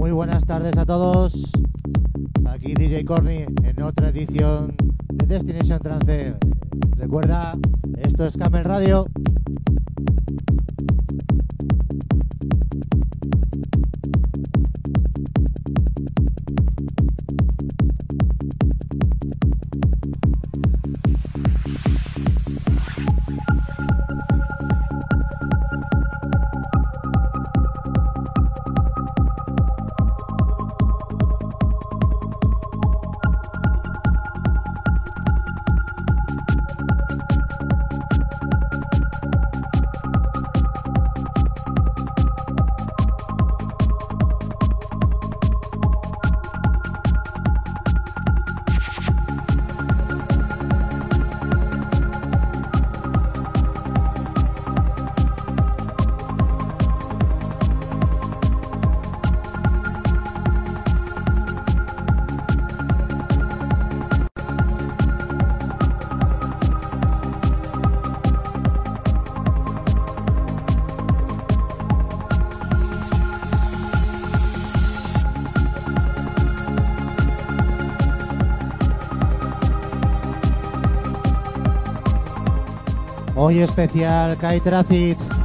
muy buenas tardes a todos. Aquí DJ Corny en otra edición de Destination Trance. Recuerda, esto es Camel Radio. Hoy especial Kai Tracid.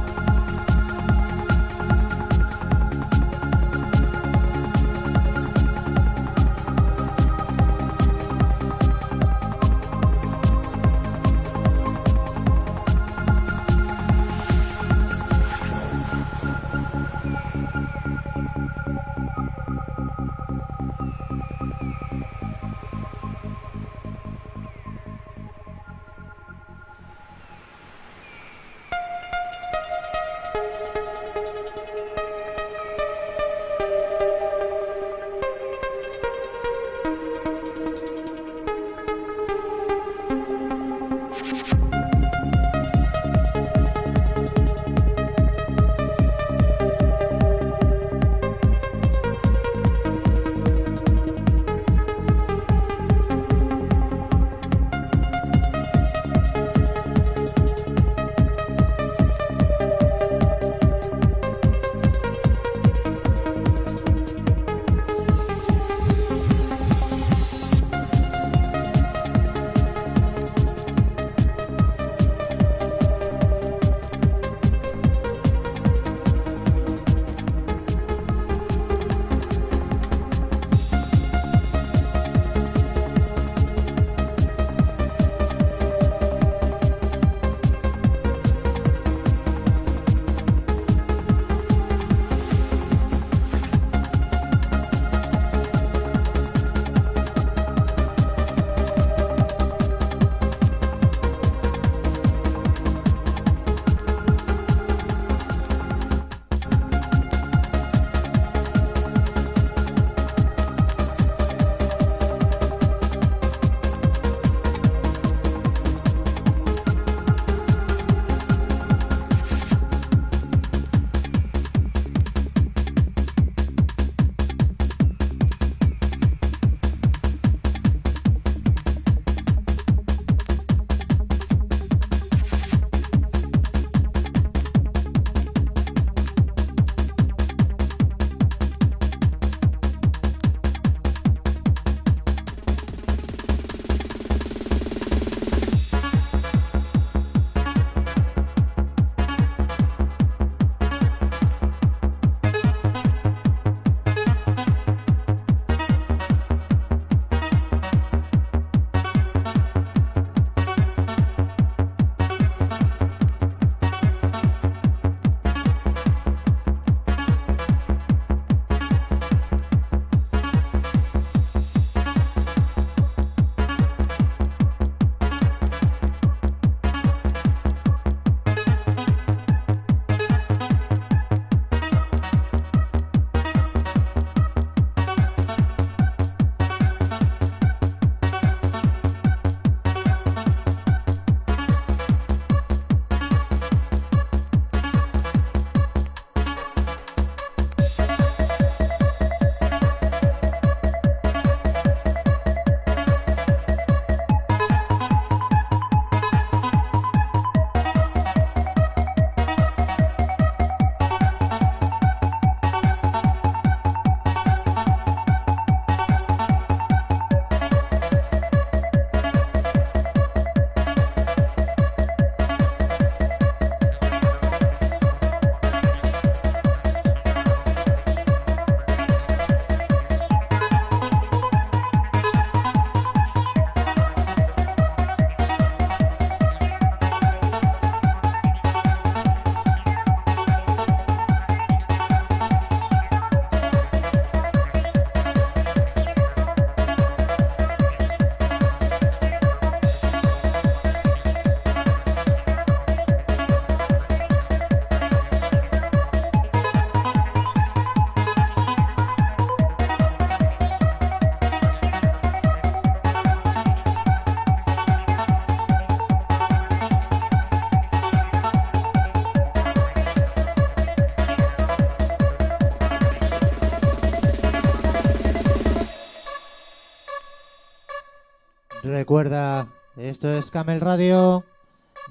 Recuerda, esto es Camel Radio,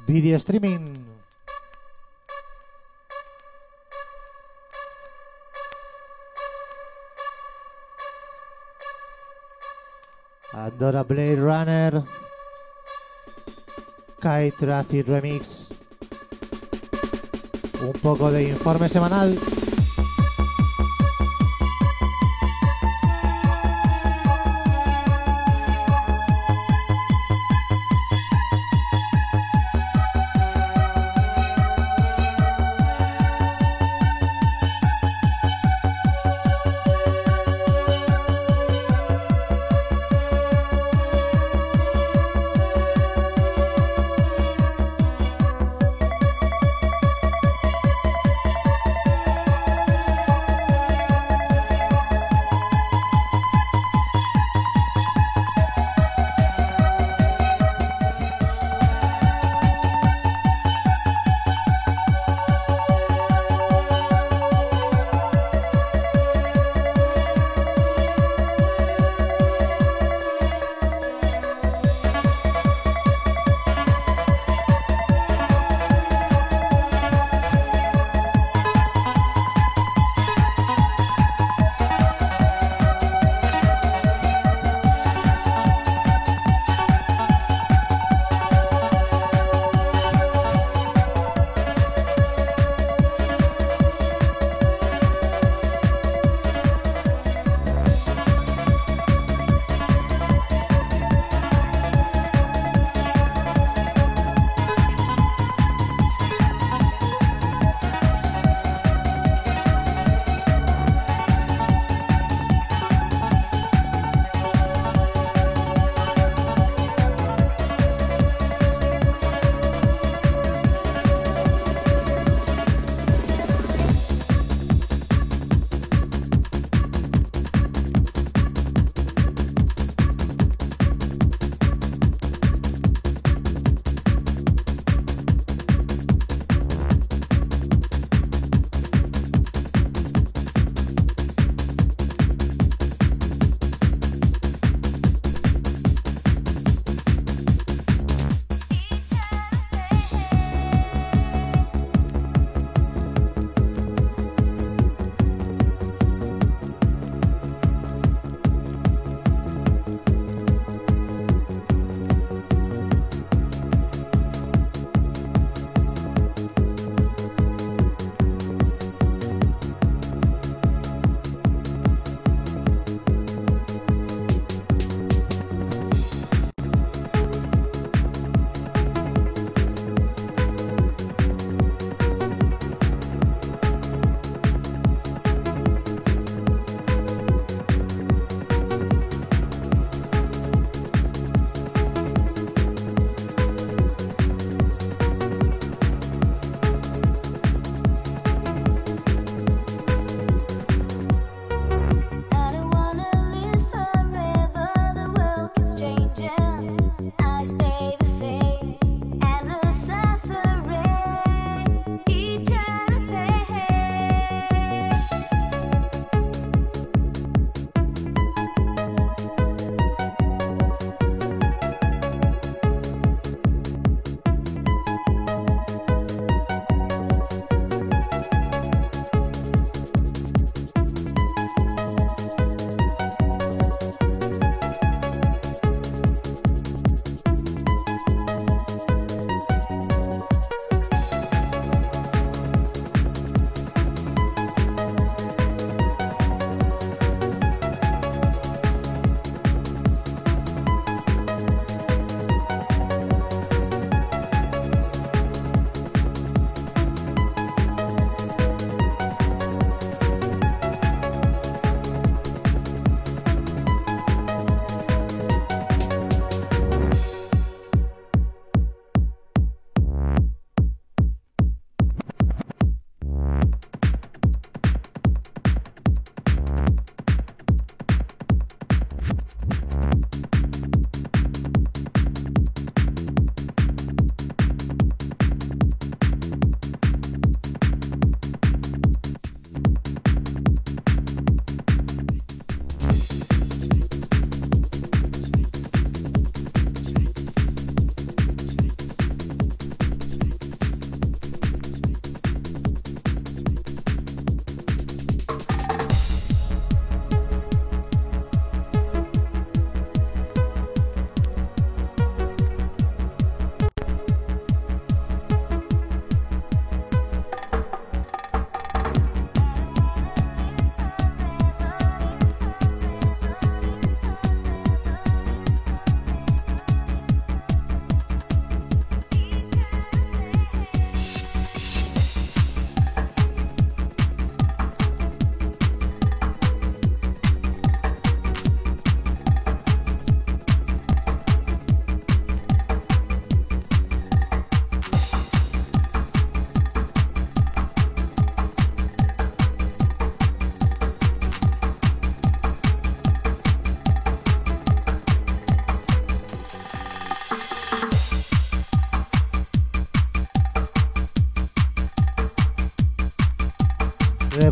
video streaming. Andorra Blade Runner, Traffic Remix, un poco de informe semanal.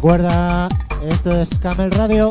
Recuerda, esto es Camel Radio.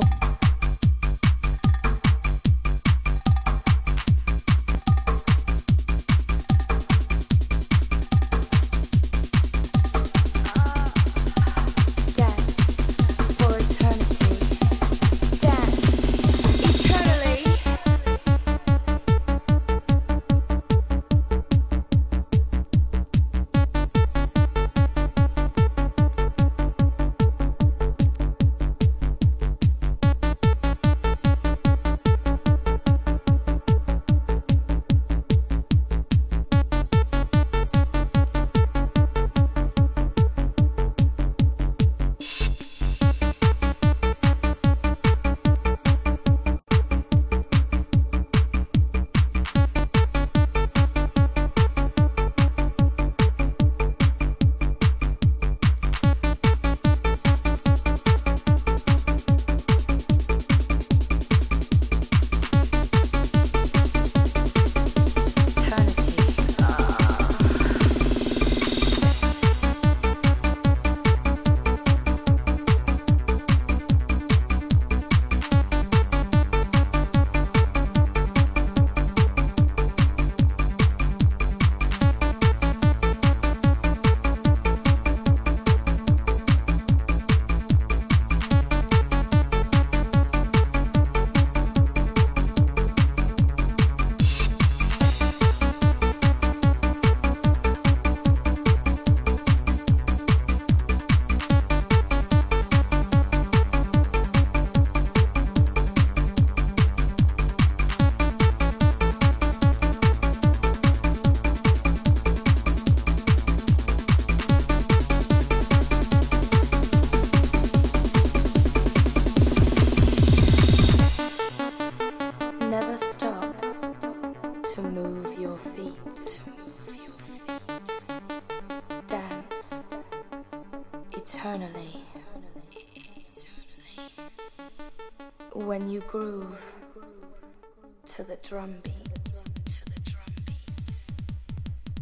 Drum beat.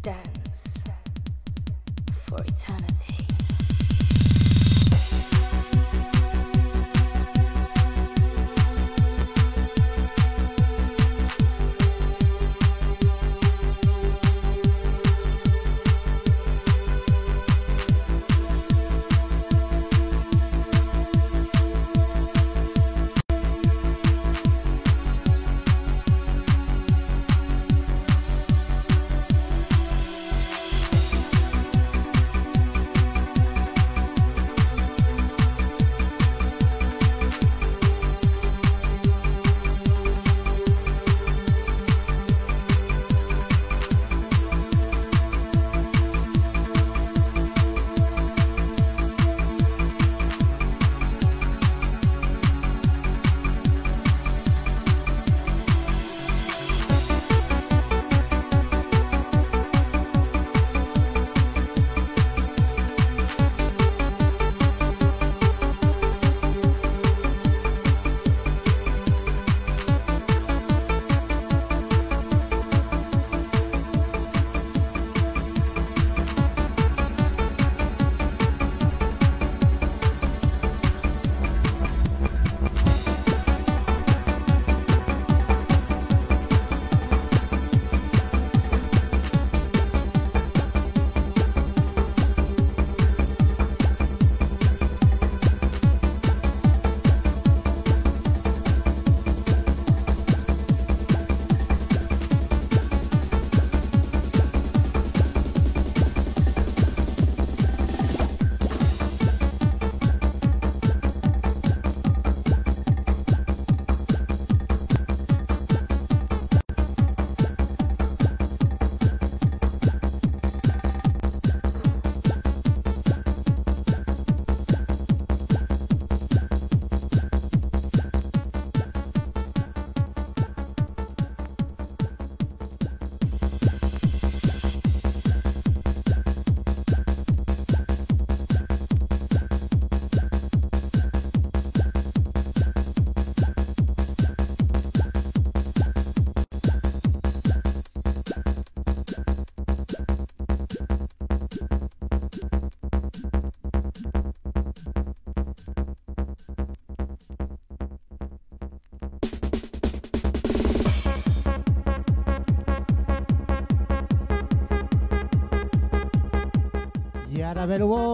Dance for eternity. La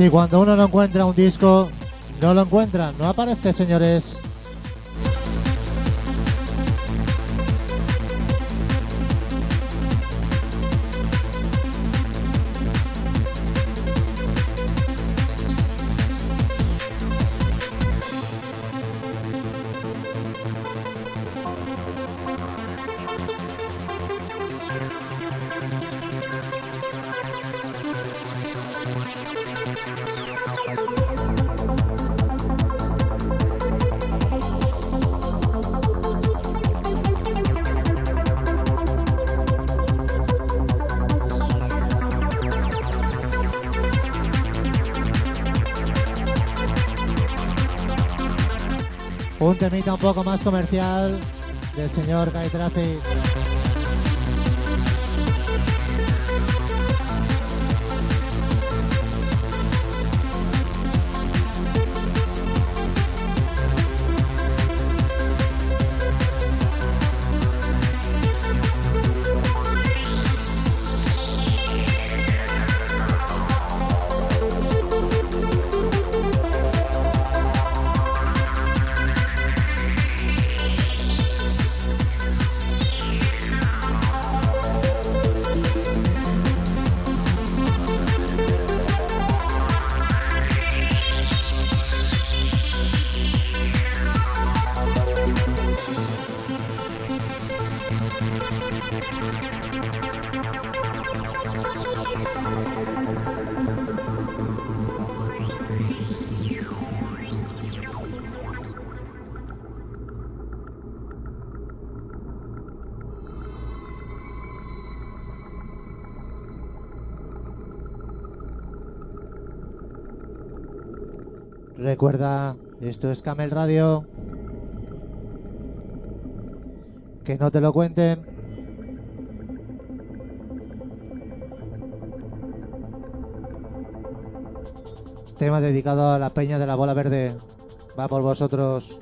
Sí, cuando uno no encuentra un disco, no lo encuentra, no aparece, señores. Un poco más comercial del señor Gaitrazi. Recuerda, esto es Camel Radio. Que no te lo cuenten. Tema dedicado a la peña de la bola verde. Va por vosotros.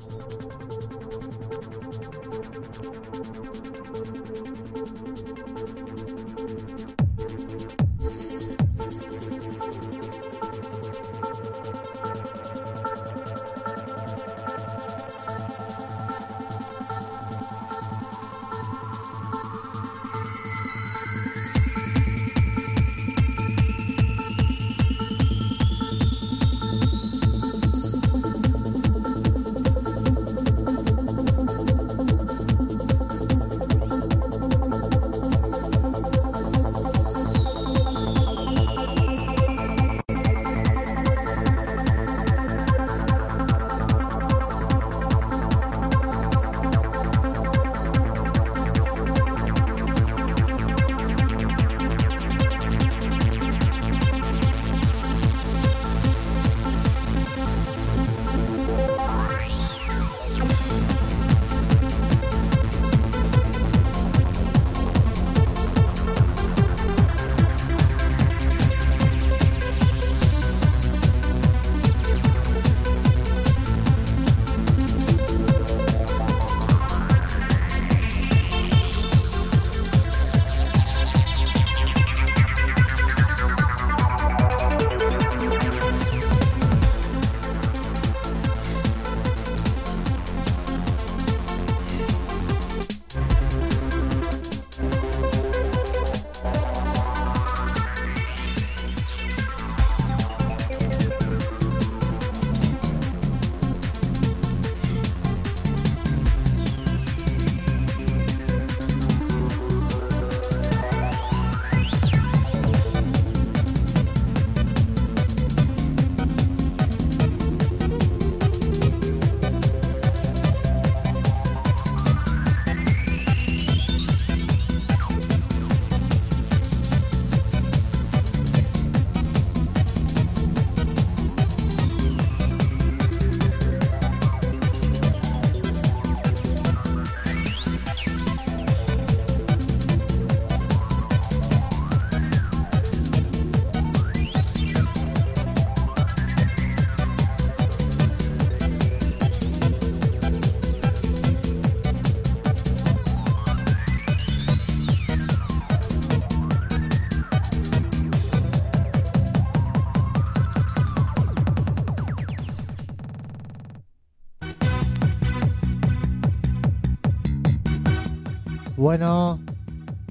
Bueno,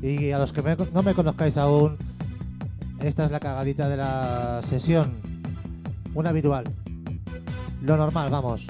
y a los que me- no me conozcáis aún, esta es la cagadita de la sesión. Un habitual. Lo normal, vamos.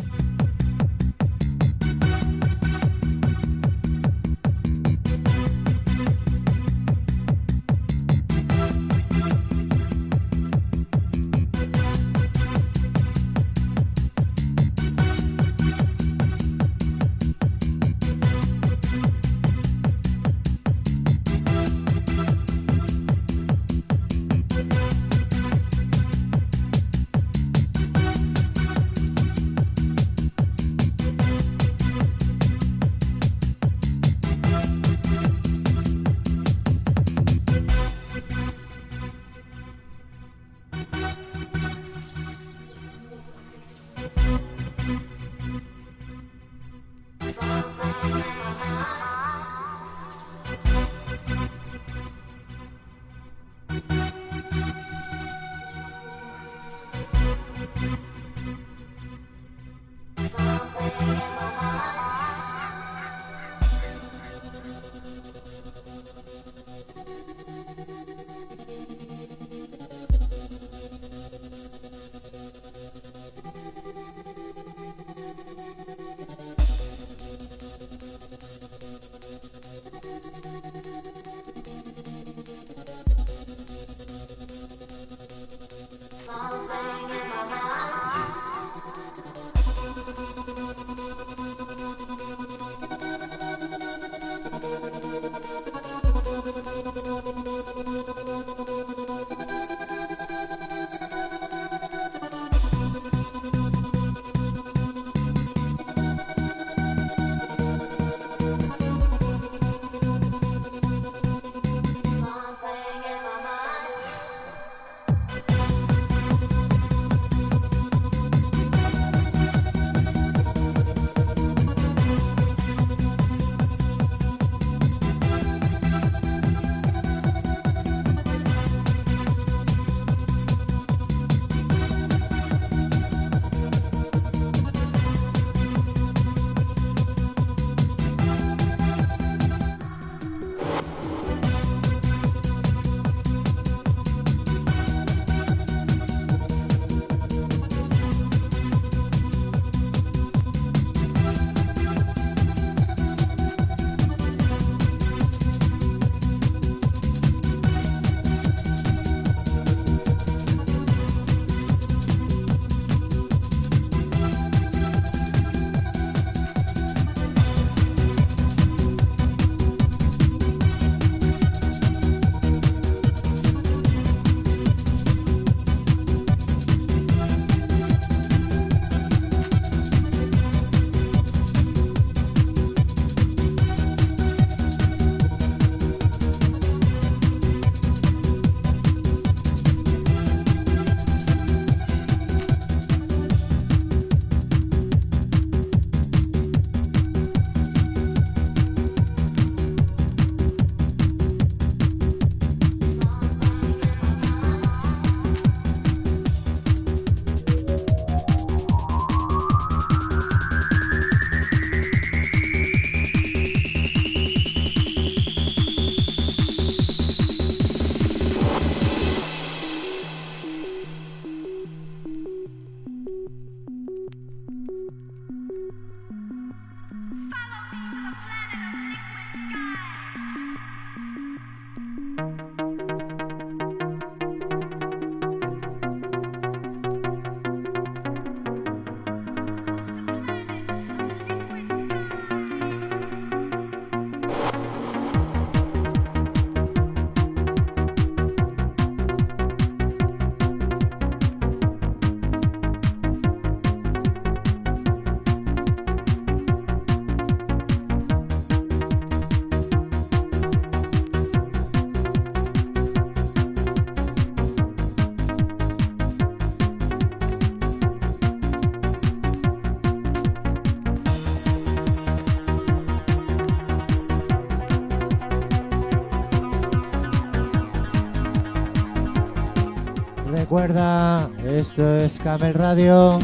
Esto es Camel Radio.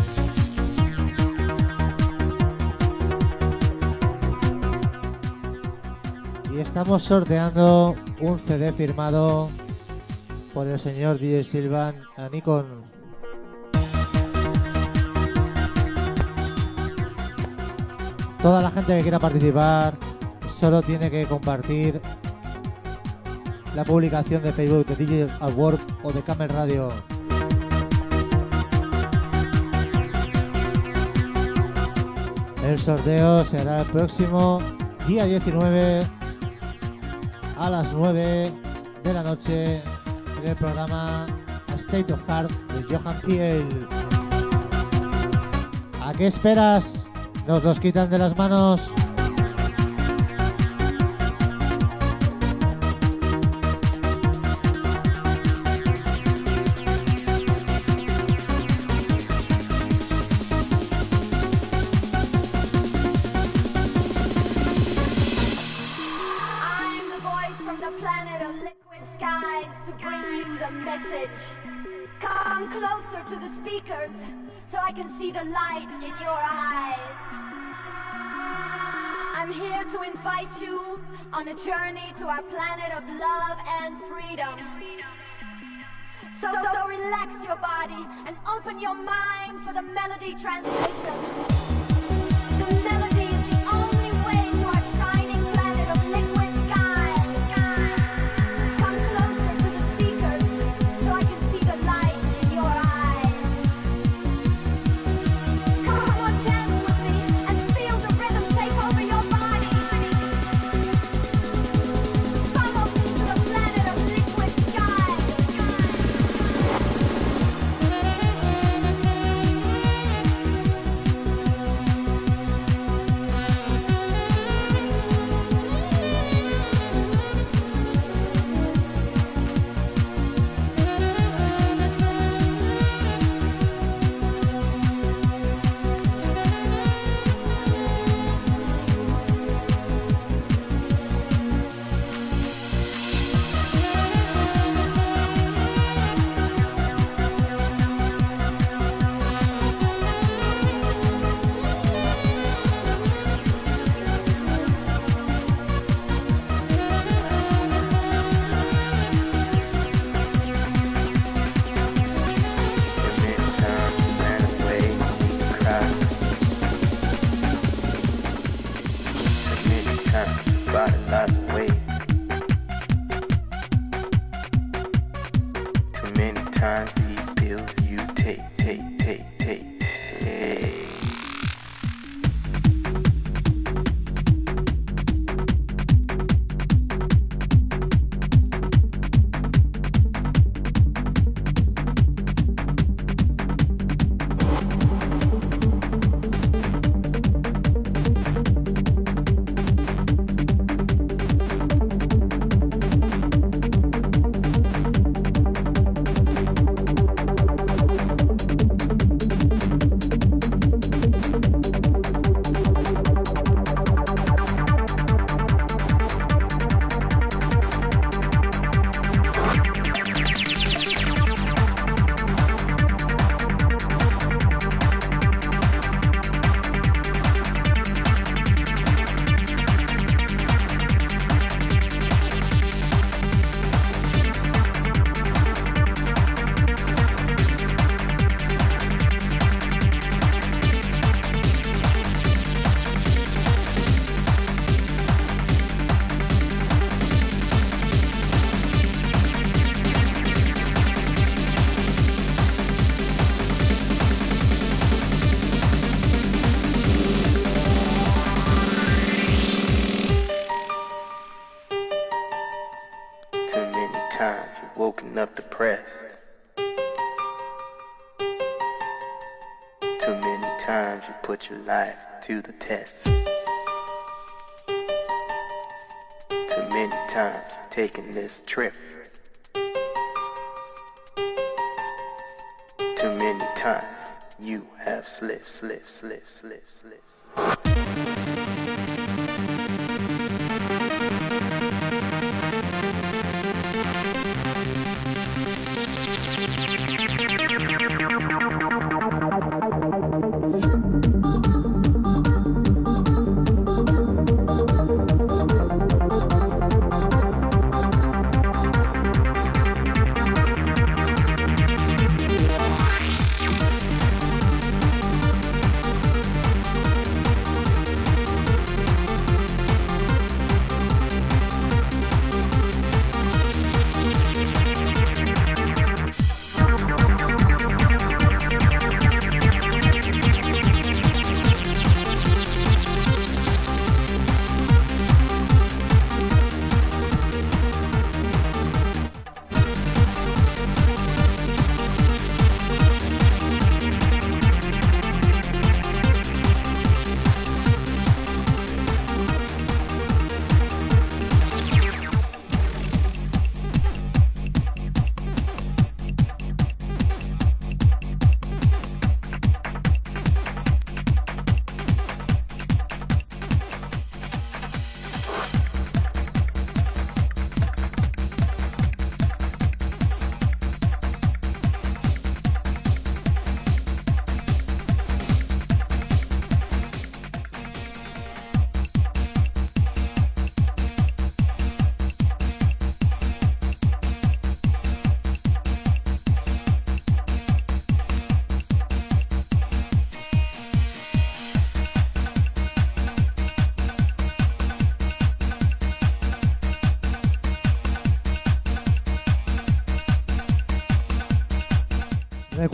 Y estamos sorteando un CD firmado por el señor DJ Silvan a Nikon. Toda la gente que quiera participar solo tiene que compartir la publicación de Facebook de DJ at Work o de Camel Radio. El sorteo será el próximo día 19 a las 9 de la noche en el programa State of Heart de Johan Kiel. ¿A qué esperas? Nos los quitan de las manos. Open your mind for the melody transition. to the test. Too many times taking this trip. Too many times you have slipped, slipped, slipped, slipped, slipped.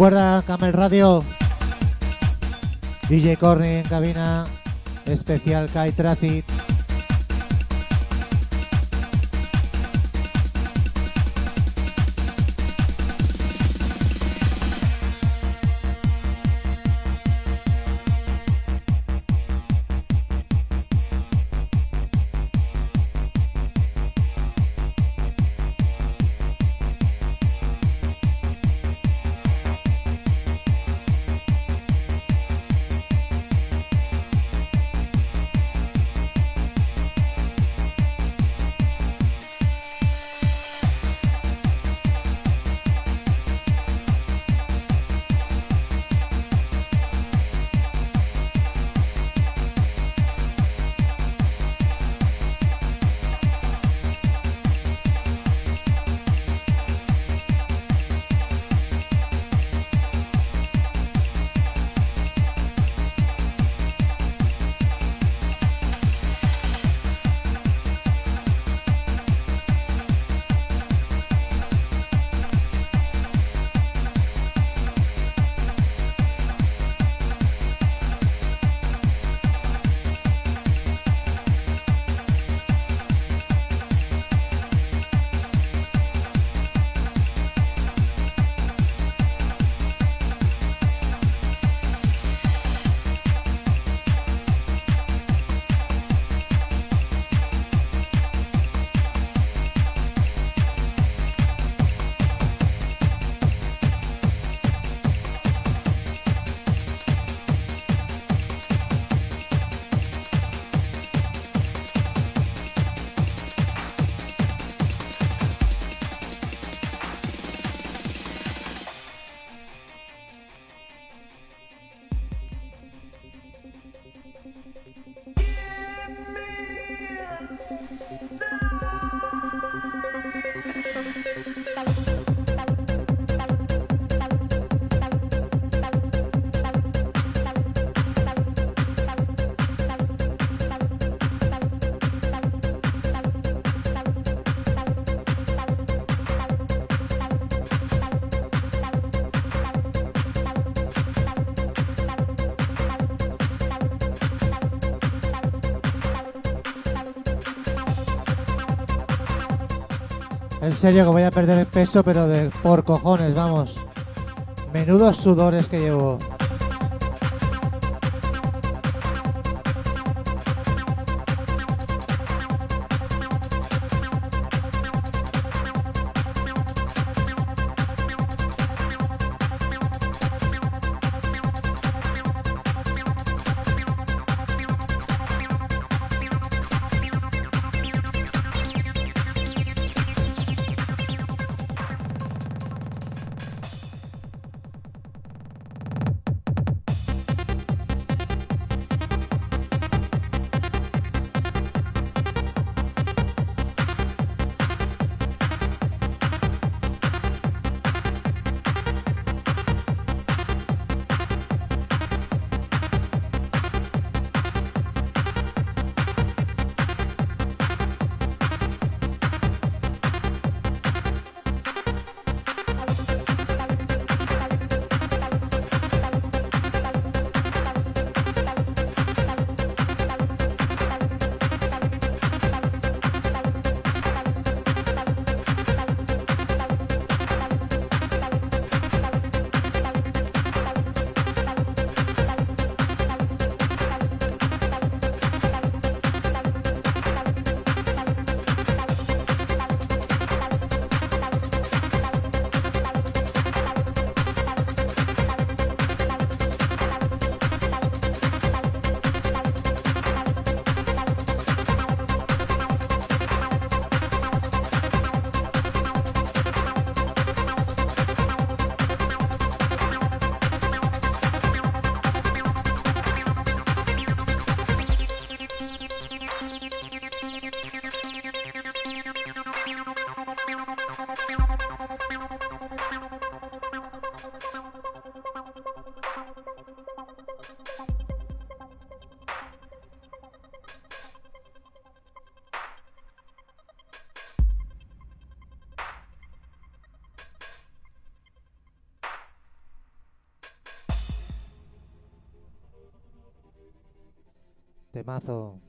Recuerda Camel Radio, DJ Corny en cabina, especial Kai Traffic. En serio que voy a perder el peso, pero de por cojones, vamos. Menudos sudores que llevo. Temazo.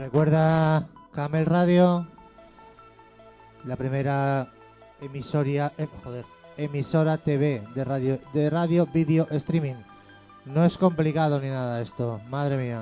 Recuerda Camel Radio, la primera emisoria, eh, joder, emisora TV de radio, de radio video streaming. No es complicado ni nada esto, madre mía.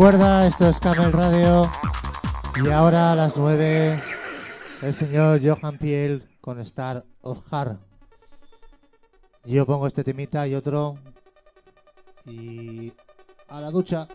Recuerda, esto es Camel Radio. Y ahora a las 9, el señor Johan Piel con Star of Heart. Yo pongo este temita y otro. Y a la ducha.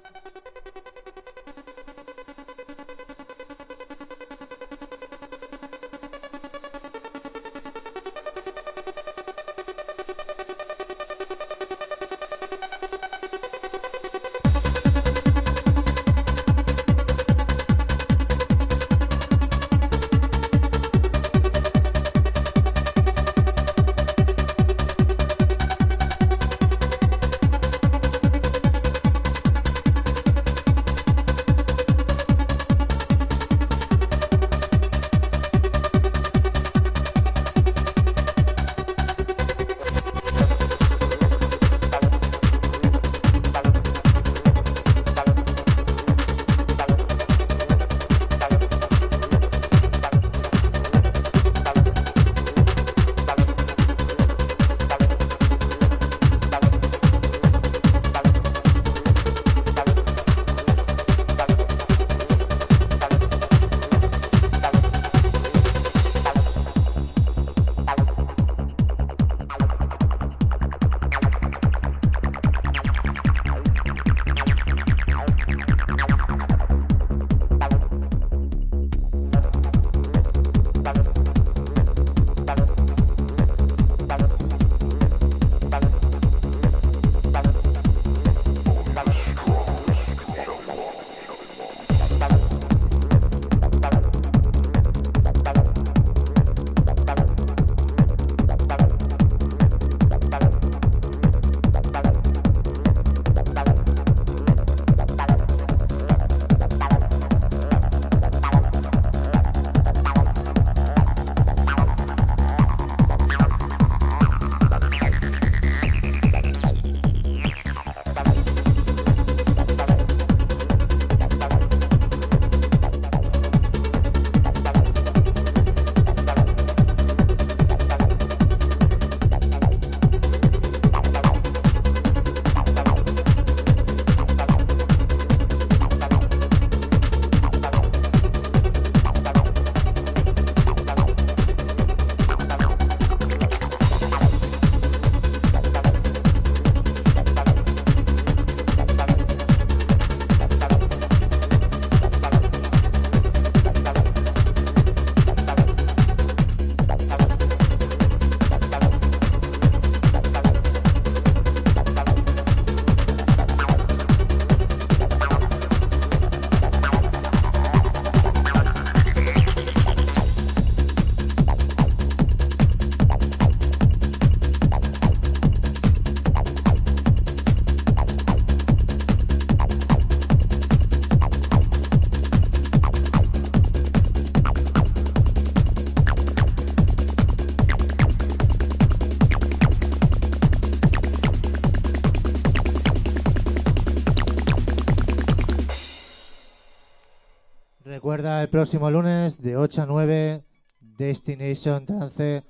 Próximo lunes de 8 a 9 Destination Trance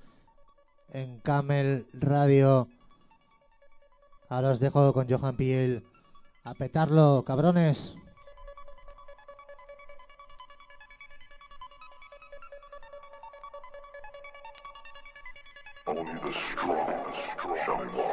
en Camel Radio. Ahora os dejo con Johan Piel. A petarlo, cabrones. Only the